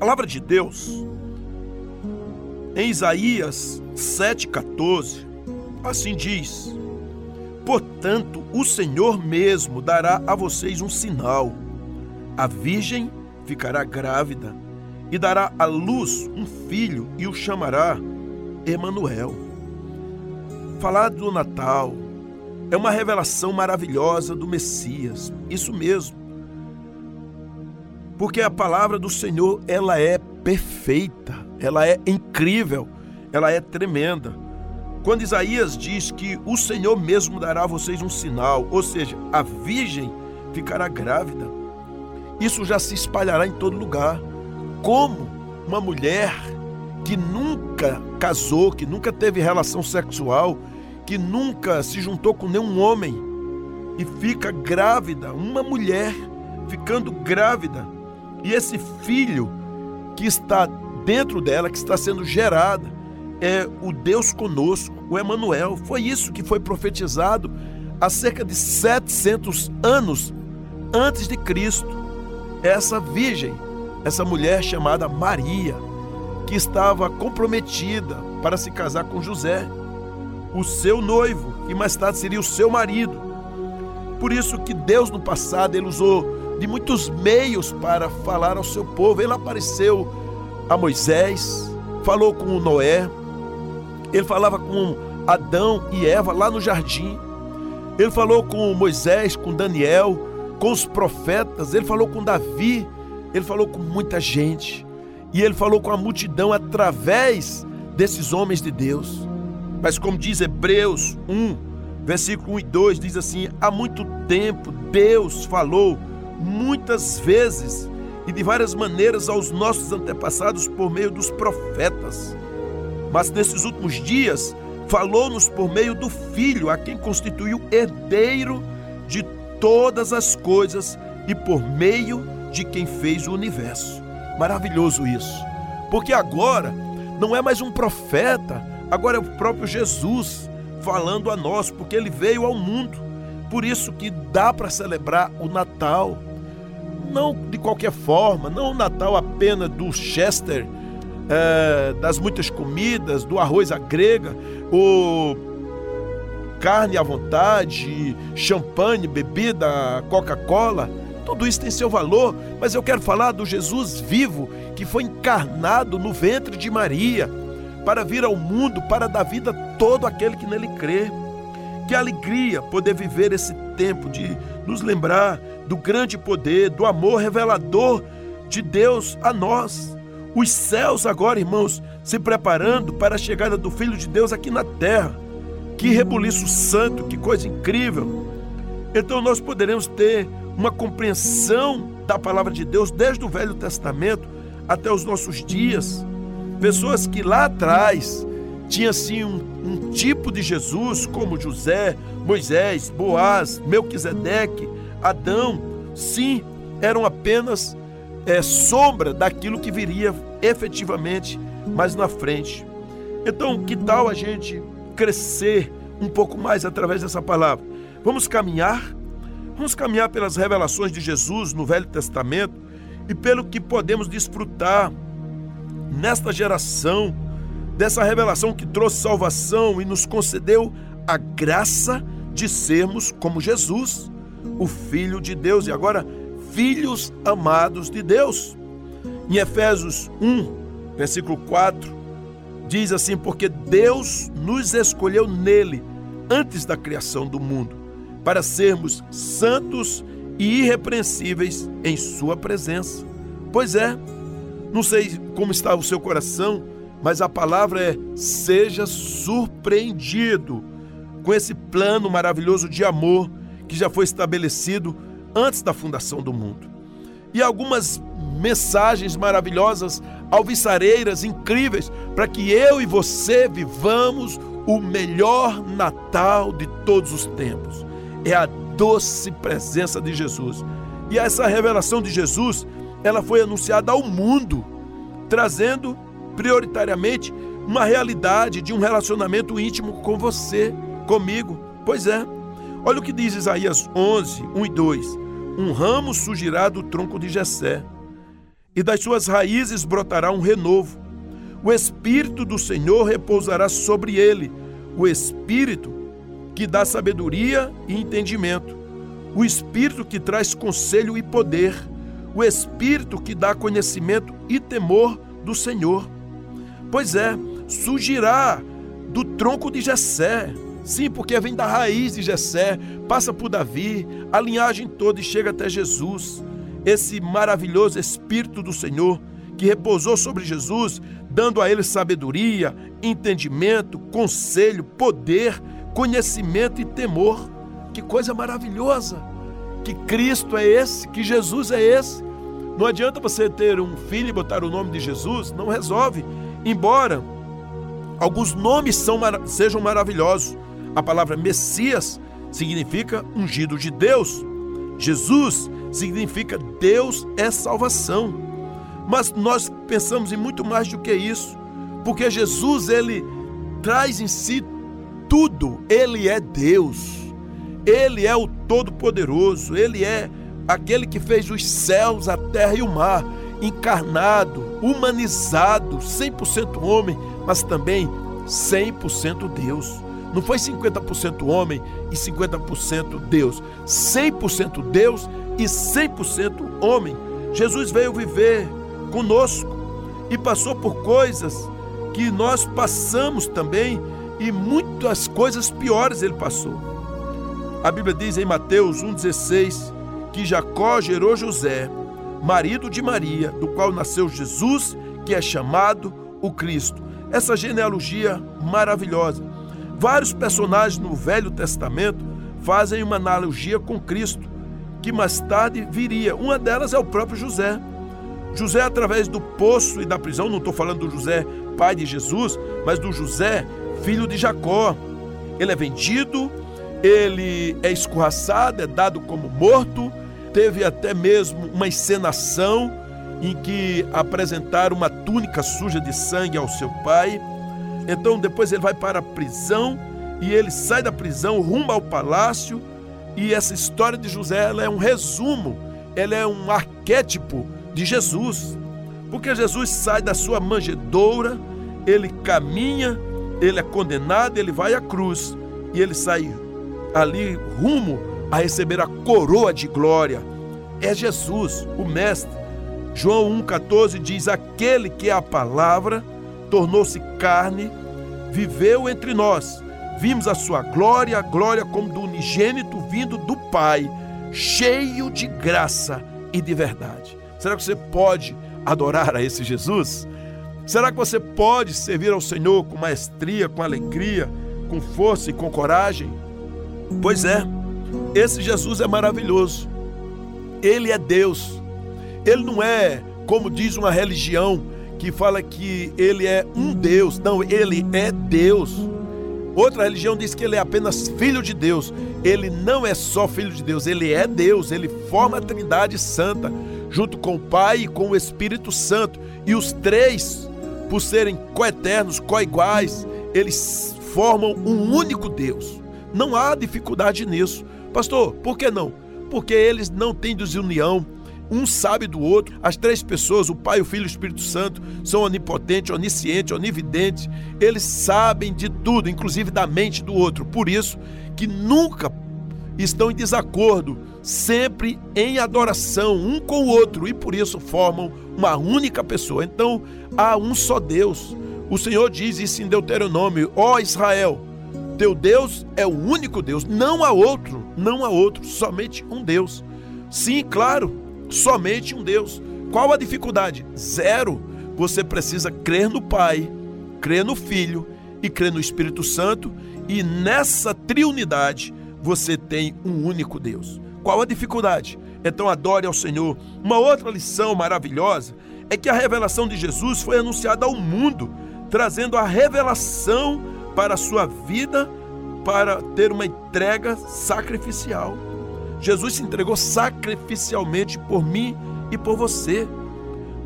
palavra de Deus, em Isaías 7,14, assim diz: Portanto, o Senhor mesmo dará a vocês um sinal. A virgem ficará grávida e dará à luz um filho e o chamará Emanuel. Falar do Natal é uma revelação maravilhosa do Messias. Isso mesmo. Porque a palavra do Senhor, ela é perfeita, ela é incrível, ela é tremenda. Quando Isaías diz que o Senhor mesmo dará a vocês um sinal, ou seja, a virgem ficará grávida, isso já se espalhará em todo lugar. Como uma mulher que nunca casou, que nunca teve relação sexual, que nunca se juntou com nenhum homem e fica grávida, uma mulher ficando grávida, e esse filho que está dentro dela, que está sendo gerado, é o Deus conosco, o Emanuel. Foi isso que foi profetizado há cerca de 700 anos antes de Cristo. Essa virgem, essa mulher chamada Maria, que estava comprometida para se casar com José, o seu noivo, que mais tarde seria o seu marido. Por isso que Deus no passado ele usou de muitos meios para falar ao seu povo. Ele apareceu a Moisés, falou com Noé, ele falava com Adão e Eva lá no jardim. Ele falou com Moisés, com Daniel, com os profetas, ele falou com Davi, ele falou com muita gente. E ele falou com a multidão através desses homens de Deus. Mas como diz Hebreus 1, versículo 1 e 2, diz assim: há muito tempo Deus falou muitas vezes e de várias maneiras aos nossos antepassados por meio dos profetas. Mas nesses últimos dias, falou-nos por meio do Filho, a quem constituiu herdeiro de todas as coisas e por meio de quem fez o universo. Maravilhoso isso. Porque agora não é mais um profeta, agora é o próprio Jesus falando a nós, porque ele veio ao mundo. Por isso que dá para celebrar o Natal não de qualquer forma, não o Natal apenas do Chester, é, das muitas comidas, do arroz à grega, o carne à vontade, champanhe, bebida, Coca-Cola. Tudo isso tem seu valor, mas eu quero falar do Jesus vivo que foi encarnado no ventre de Maria para vir ao mundo, para dar vida a todo aquele que nele crê. Que alegria poder viver esse tempo de nos lembrar do grande poder, do amor revelador de Deus a nós. Os céus agora, irmãos, se preparando para a chegada do Filho de Deus aqui na terra. Que rebuliço santo, que coisa incrível. Então nós poderemos ter uma compreensão da palavra de Deus desde o Velho Testamento até os nossos dias. Pessoas que lá atrás tinham assim um, um tipo de Jesus, como José, Moisés, Boaz, Melquisedeque, Adão, sim, eram apenas é, sombra daquilo que viria efetivamente mais na frente. Então, que tal a gente crescer um pouco mais através dessa palavra? Vamos caminhar? Vamos caminhar pelas revelações de Jesus no Velho Testamento e pelo que podemos desfrutar nesta geração, dessa revelação que trouxe salvação e nos concedeu a graça de sermos como Jesus o Filho de Deus e agora filhos amados de Deus. Em Efésios 1, versículo 4, diz assim: Porque Deus nos escolheu nele antes da criação do mundo, para sermos santos e irrepreensíveis em Sua presença. Pois é, não sei como está o seu coração, mas a palavra é: seja surpreendido com esse plano maravilhoso de amor que já foi estabelecido antes da fundação do mundo. E algumas mensagens maravilhosas, alviçareiras, incríveis, para que eu e você vivamos o melhor Natal de todos os tempos. É a doce presença de Jesus. E essa revelação de Jesus, ela foi anunciada ao mundo, trazendo prioritariamente uma realidade de um relacionamento íntimo com você, comigo. Pois é, Olha o que diz Isaías 11, 1 e 2. Um ramo surgirá do tronco de Jessé, e das suas raízes brotará um renovo. O Espírito do Senhor repousará sobre ele, o Espírito que dá sabedoria e entendimento, o Espírito que traz conselho e poder, o Espírito que dá conhecimento e temor do Senhor. Pois é, surgirá do tronco de Jessé. Sim, porque vem da raiz de Jessé, passa por Davi, a linhagem toda e chega até Jesus. Esse maravilhoso Espírito do Senhor que repousou sobre Jesus, dando a ele sabedoria, entendimento, conselho, poder, conhecimento e temor. Que coisa maravilhosa! Que Cristo é esse, que Jesus é esse. Não adianta você ter um filho e botar o nome de Jesus, não resolve. Embora alguns nomes são, sejam maravilhosos, a palavra Messias significa ungido de Deus. Jesus significa Deus é salvação. Mas nós pensamos em muito mais do que isso, porque Jesus ele traz em si tudo. Ele é Deus. Ele é o todo-poderoso, ele é aquele que fez os céus, a terra e o mar, encarnado, humanizado, 100% homem, mas também 100% Deus. Não foi 50% homem e 50% Deus. 100% Deus e 100% homem. Jesus veio viver conosco e passou por coisas que nós passamos também e muitas coisas piores ele passou. A Bíblia diz em Mateus 1,16 que Jacó gerou José, marido de Maria, do qual nasceu Jesus, que é chamado o Cristo. Essa genealogia maravilhosa. Vários personagens no Velho Testamento fazem uma analogia com Cristo, que mais tarde viria. Uma delas é o próprio José. José, através do poço e da prisão, não estou falando do José, pai de Jesus, mas do José, filho de Jacó. Ele é vendido, ele é escorraçado, é dado como morto. Teve até mesmo uma encenação em que apresentaram uma túnica suja de sangue ao seu pai. Então depois ele vai para a prisão e ele sai da prisão rumo ao palácio. E essa história de José ela é um resumo, ela é um arquétipo de Jesus. Porque Jesus sai da sua manjedoura, ele caminha, ele é condenado, ele vai à cruz e ele sai ali rumo a receber a coroa de glória. É Jesus, o Mestre. João 1,14 diz: Aquele que é a palavra tornou-se carne viveu entre nós. Vimos a sua glória, a glória como do unigênito vindo do Pai, cheio de graça e de verdade. Será que você pode adorar a esse Jesus? Será que você pode servir ao Senhor com maestria, com alegria, com força e com coragem? Pois é, esse Jesus é maravilhoso. Ele é Deus. Ele não é, como diz uma religião, que fala que ele é um Deus. Não, ele é Deus. Outra religião diz que ele é apenas filho de Deus. Ele não é só filho de Deus, ele é Deus. Ele forma a Trindade Santa, junto com o Pai e com o Espírito Santo. E os três, por serem coeternos, coiguais, eles formam um único Deus. Não há dificuldade nisso. Pastor, por que não? Porque eles não têm desunião um sabe do outro. As três pessoas, o Pai, o Filho e o Espírito Santo, são onipotentes, oniscientes, onividentes. Eles sabem de tudo, inclusive da mente do outro. Por isso que nunca estão em desacordo, sempre em adoração um com o outro e por isso formam uma única pessoa. Então há um só Deus. O Senhor diz isso em Deuteronômio: Ó oh Israel, teu Deus é o único Deus, não há outro, não há outro, somente um Deus. Sim, claro, somente um Deus. Qual a dificuldade? Zero. Você precisa crer no Pai, crer no Filho e crer no Espírito Santo, e nessa triunidade você tem um único Deus. Qual a dificuldade? Então adore ao Senhor. Uma outra lição maravilhosa é que a revelação de Jesus foi anunciada ao mundo, trazendo a revelação para a sua vida, para ter uma entrega sacrificial. Jesus se entregou sacrificialmente por mim e por você.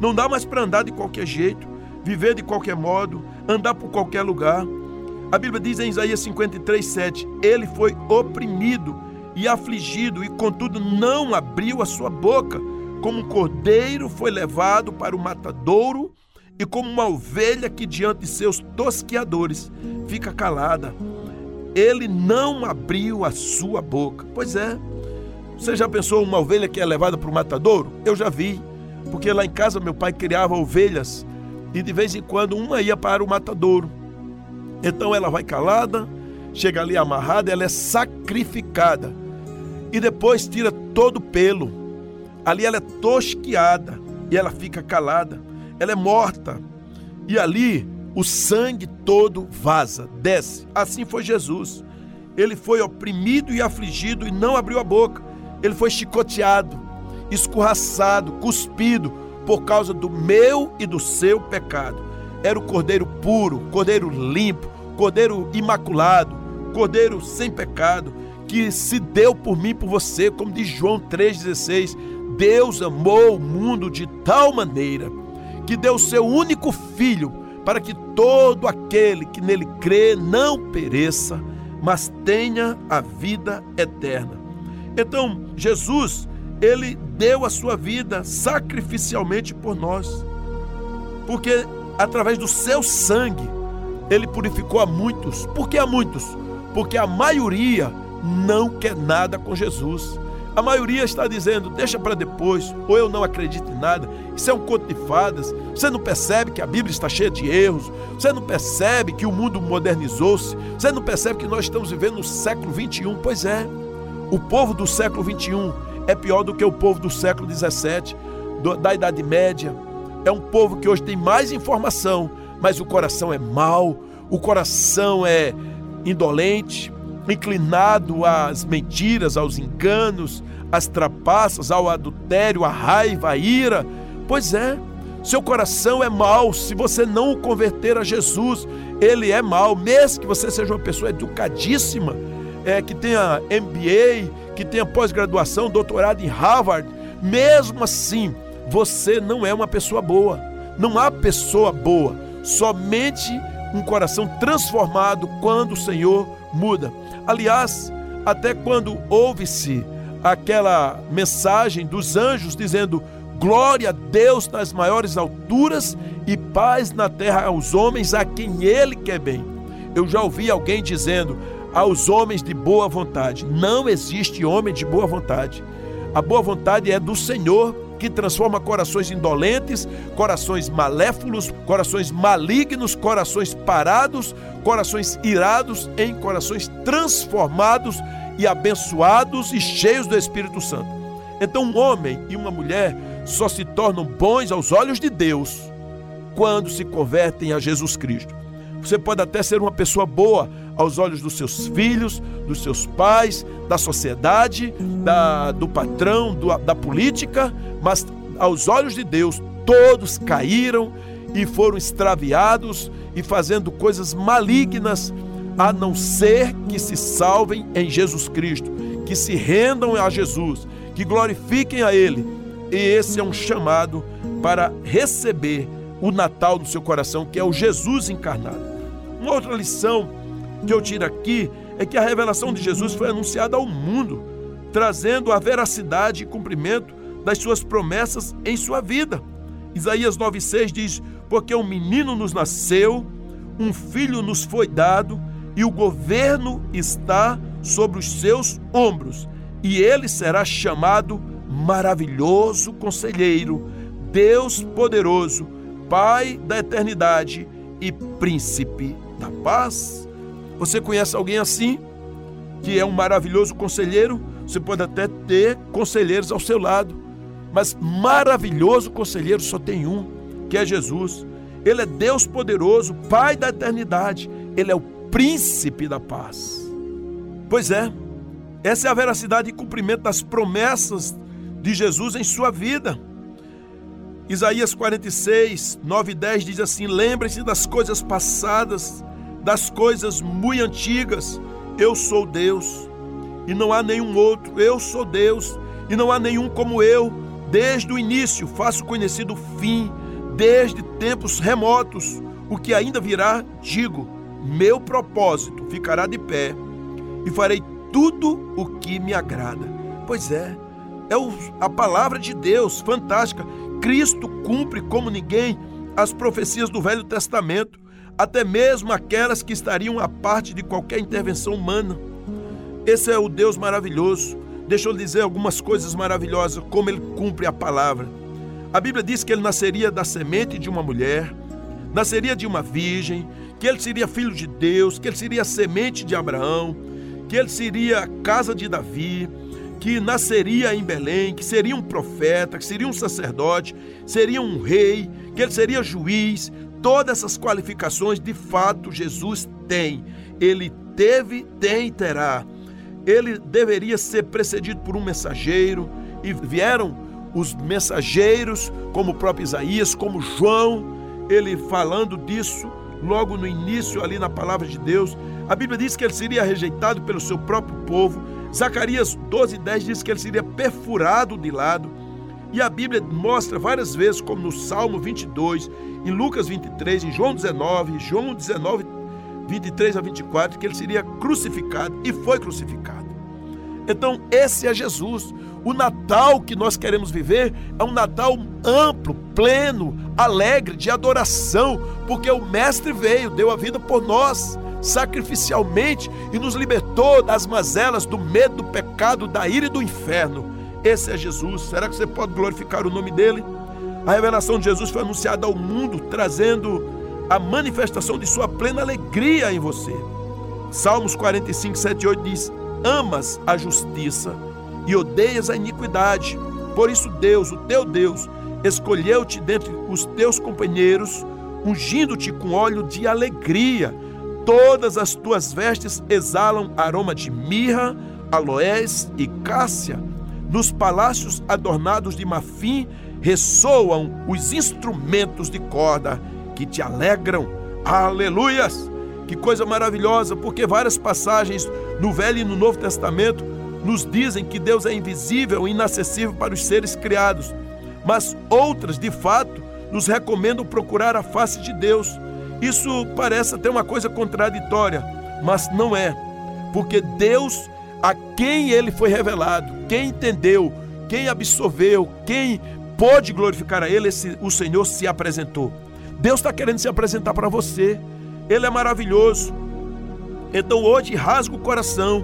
Não dá mais para andar de qualquer jeito, viver de qualquer modo, andar por qualquer lugar. A Bíblia diz em Isaías 53, 7: Ele foi oprimido e afligido, e contudo não abriu a sua boca. como um cordeiro foi levado para o matadouro e como uma ovelha que diante de seus tosqueadores fica calada. Ele não abriu a sua boca. Pois é. Você já pensou uma ovelha que é levada para o matadouro? Eu já vi. Porque lá em casa meu pai criava ovelhas e de vez em quando uma ia para o matadouro. Então ela vai calada, chega ali amarrada, ela é sacrificada. E depois tira todo o pelo. Ali ela é tosquiada e ela fica calada. Ela é morta. E ali o sangue todo vaza, desce. Assim foi Jesus. Ele foi oprimido e afligido e não abriu a boca. Ele foi chicoteado, escorraçado, cuspido por causa do meu e do seu pecado. Era o cordeiro puro, cordeiro limpo, cordeiro imaculado, cordeiro sem pecado, que se deu por mim e por você, como diz João 3,16. Deus amou o mundo de tal maneira que deu seu único filho para que todo aquele que nele crê não pereça, mas tenha a vida eterna. Então, Jesus, ele deu a sua vida sacrificialmente por nós. Porque através do seu sangue ele purificou a muitos. Por que a muitos? Porque a maioria não quer nada com Jesus. A maioria está dizendo, deixa para depois, ou eu não acredito em nada. Isso é um conto de fadas. Você não percebe que a Bíblia está cheia de erros. Você não percebe que o mundo modernizou-se. Você não percebe que nós estamos vivendo no século 21. Pois é, o povo do século 21 é pior do que o povo do século 17, da Idade Média. É um povo que hoje tem mais informação, mas o coração é mau, o coração é indolente, inclinado às mentiras, aos enganos, às trapaças, ao adultério, à raiva, à ira. Pois é, seu coração é mau. Se você não o converter a Jesus, ele é mau. Mesmo que você seja uma pessoa educadíssima, é, que tenha MBA, que tenha pós-graduação, doutorado em Harvard, mesmo assim, você não é uma pessoa boa. Não há pessoa boa. Somente um coração transformado quando o Senhor muda. Aliás, até quando ouve-se aquela mensagem dos anjos dizendo glória a Deus nas maiores alturas e paz na terra aos homens a quem ele quer bem. Eu já ouvi alguém dizendo aos homens de boa vontade. Não existe homem de boa vontade. A boa vontade é do Senhor que transforma corações indolentes, corações maléfilos, corações malignos, corações parados, corações irados em corações transformados e abençoados e cheios do Espírito Santo. Então, um homem e uma mulher só se tornam bons aos olhos de Deus quando se convertem a Jesus Cristo. Você pode até ser uma pessoa boa aos olhos dos seus filhos, dos seus pais, da sociedade, da, do patrão, do, da política, mas aos olhos de Deus, todos caíram e foram extraviados e fazendo coisas malignas, a não ser que se salvem em Jesus Cristo, que se rendam a Jesus, que glorifiquem a Ele. E esse é um chamado para receber o Natal do seu coração, que é o Jesus encarnado. Uma outra lição que eu tiro aqui é que a revelação de Jesus foi anunciada ao mundo, trazendo a veracidade e cumprimento das suas promessas em sua vida. Isaías 9,6 diz: Porque um menino nos nasceu, um filho nos foi dado, e o governo está sobre os seus ombros, e ele será chamado Maravilhoso Conselheiro, Deus Poderoso, Pai da Eternidade e Príncipe da paz. Você conhece alguém assim? Que é um maravilhoso conselheiro? Você pode até ter conselheiros ao seu lado, mas maravilhoso conselheiro só tem um, que é Jesus. Ele é Deus poderoso, Pai da eternidade. Ele é o príncipe da paz. Pois é, essa é a veracidade e cumprimento das promessas de Jesus em sua vida. Isaías 46, 9 e 10 diz assim: Lembre-se das coisas passadas, das coisas muito antigas. Eu sou Deus e não há nenhum outro. Eu sou Deus e não há nenhum como eu. Desde o início faço conhecido o fim, desde tempos remotos. O que ainda virá, digo: meu propósito ficará de pé e farei tudo o que me agrada. Pois é, é a palavra de Deus, fantástica. Cristo cumpre como ninguém as profecias do Velho Testamento, até mesmo aquelas que estariam à parte de qualquer intervenção humana. Esse é o Deus maravilhoso. Deixa eu dizer algumas coisas maravilhosas, como ele cumpre a palavra. A Bíblia diz que ele nasceria da semente de uma mulher, nasceria de uma virgem, que ele seria filho de Deus, que ele seria semente de Abraão, que ele seria casa de Davi, que nasceria em Belém, que seria um profeta, que seria um sacerdote, seria um rei, que ele seria juiz. Todas essas qualificações, de fato, Jesus tem. Ele teve, tem e terá. Ele deveria ser precedido por um mensageiro, e vieram os mensageiros, como o próprio Isaías, como João, ele falando disso logo no início, ali na palavra de Deus. A Bíblia diz que ele seria rejeitado pelo seu próprio povo Zacarias 12, 10 diz que ele seria perfurado de lado. E a Bíblia mostra várias vezes, como no Salmo 22, em Lucas 23, em João 19, João 19, 23 a 24, que ele seria crucificado e foi crucificado. Então, esse é Jesus. O Natal que nós queremos viver é um Natal amplo, pleno, alegre, de adoração, porque o Mestre veio, deu a vida por nós sacrificialmente e nos libertou das mazelas do medo, do pecado, da ira e do inferno. Esse é Jesus. Será que você pode glorificar o nome dele? A revelação de Jesus foi anunciada ao mundo, trazendo a manifestação de sua plena alegria em você. Salmos 45, 7 e 8 diz: Amas a justiça e odeias a iniquidade. Por isso, Deus, o teu Deus, escolheu-te dentre os teus companheiros, ungindo-te com óleo de alegria Todas as tuas vestes exalam aroma de mirra, aloés e cássia. Nos palácios adornados de marfim ressoam os instrumentos de corda que te alegram. Aleluias! Que coisa maravilhosa, porque várias passagens no Velho e no Novo Testamento nos dizem que Deus é invisível e inacessível para os seres criados, mas outras, de fato, nos recomendam procurar a face de Deus. Isso parece até uma coisa contraditória, mas não é, porque Deus, a quem ele foi revelado, quem entendeu, quem absorveu, quem pôde glorificar a ele, esse, o Senhor se apresentou. Deus está querendo se apresentar para você, ele é maravilhoso. Então hoje rasga o coração,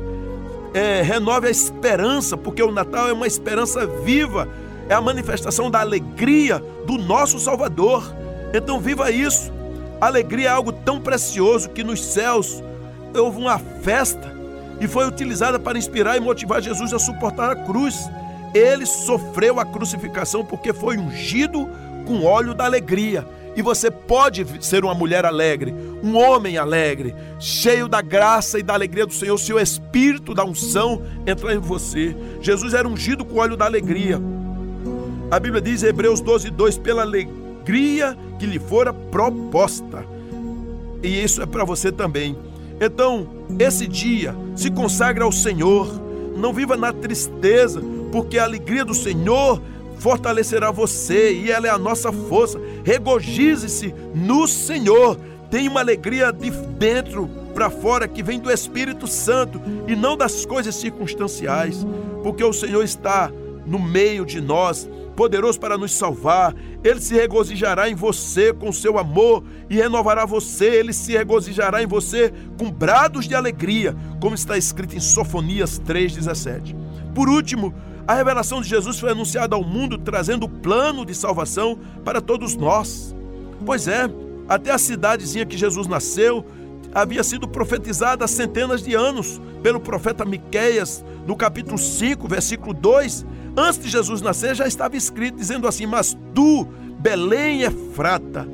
é, renove a esperança, porque o Natal é uma esperança viva, é a manifestação da alegria do nosso Salvador. Então viva isso. Alegria é algo tão precioso que nos céus houve uma festa e foi utilizada para inspirar e motivar Jesus a suportar a cruz. Ele sofreu a crucificação porque foi ungido com óleo da alegria. E você pode ser uma mulher alegre, um homem alegre, cheio da graça e da alegria do Senhor, se o espírito da unção entrar em você. Jesus era ungido com óleo da alegria. A Bíblia diz Hebreus 12, 2: pela alegria que lhe fora proposta. E isso é para você também. Então, esse dia, se consagre ao Senhor. Não viva na tristeza, porque a alegria do Senhor fortalecerá você e ela é a nossa força. Regozije-se no Senhor. Tem uma alegria de dentro para fora que vem do Espírito Santo e não das coisas circunstanciais, porque o Senhor está no meio de nós poderoso para nos salvar. Ele se regozijará em você com seu amor e renovará você. Ele se regozijará em você com brados de alegria, como está escrito em Sofonias 3,17. Por último, a revelação de Jesus foi anunciada ao mundo trazendo o plano de salvação para todos nós. Pois é, até a cidadezinha que Jesus nasceu havia sido profetizada há centenas de anos pelo profeta Miqueias, no capítulo 5, versículo 2, Antes de Jesus nascer, já estava escrito dizendo assim: Mas tu, Belém Efrata,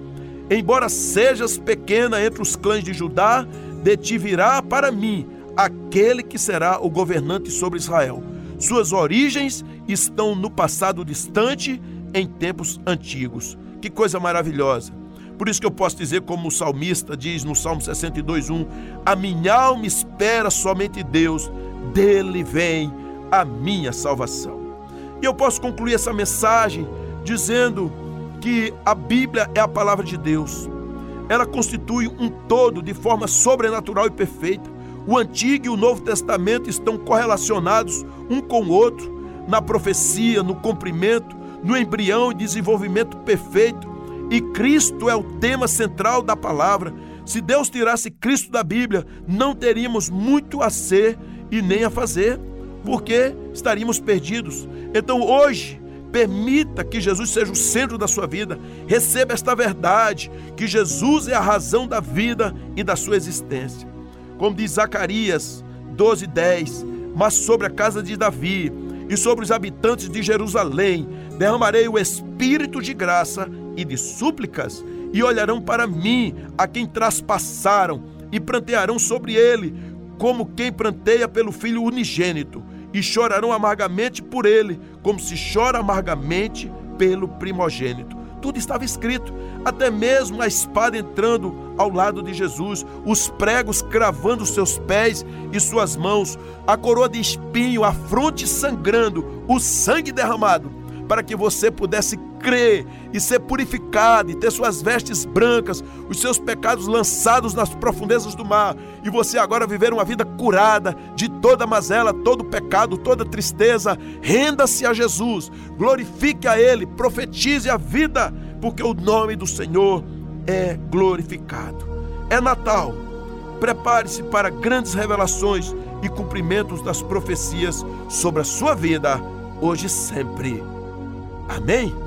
embora sejas pequena entre os clãs de Judá, de ti virá para mim aquele que será o governante sobre Israel. Suas origens estão no passado distante, em tempos antigos. Que coisa maravilhosa! Por isso que eu posso dizer, como o salmista diz no Salmo 62:1, a minha alma espera somente Deus, dele vem a minha salvação. E eu posso concluir essa mensagem dizendo que a Bíblia é a palavra de Deus. Ela constitui um todo de forma sobrenatural e perfeita. O Antigo e o Novo Testamento estão correlacionados um com o outro. na profecia, no cumprimento, no embrião e desenvolvimento perfeito. E Cristo é o tema central da palavra. Se Deus tirasse Cristo da Bíblia, não teríamos muito a ser e nem a fazer, porque estaríamos perdidos. Então hoje, permita que Jesus seja o centro da sua vida. Receba esta verdade, que Jesus é a razão da vida e da sua existência. Como diz Zacarias 12:10, mas sobre a casa de Davi e sobre os habitantes de Jerusalém derramarei o espírito de graça e de súplicas, e olharão para mim, a quem traspassaram, e prantearão sobre ele, como quem pranteia pelo filho unigênito, e chorarão amargamente por ele, como se chora amargamente pelo primogênito. Tudo estava escrito, até mesmo a espada entrando ao lado de Jesus, os pregos cravando seus pés e suas mãos, a coroa de espinho, a fronte sangrando, o sangue derramado para que você pudesse crer e ser purificado e ter suas vestes brancas, os seus pecados lançados nas profundezas do mar e você agora viver uma vida curada de toda mazela, todo pecado, toda tristeza. Renda-se a Jesus, glorifique a Ele, profetize a vida, porque o nome do Senhor é glorificado. É Natal. Prepare-se para grandes revelações e cumprimentos das profecias sobre a sua vida, hoje e sempre. Amém?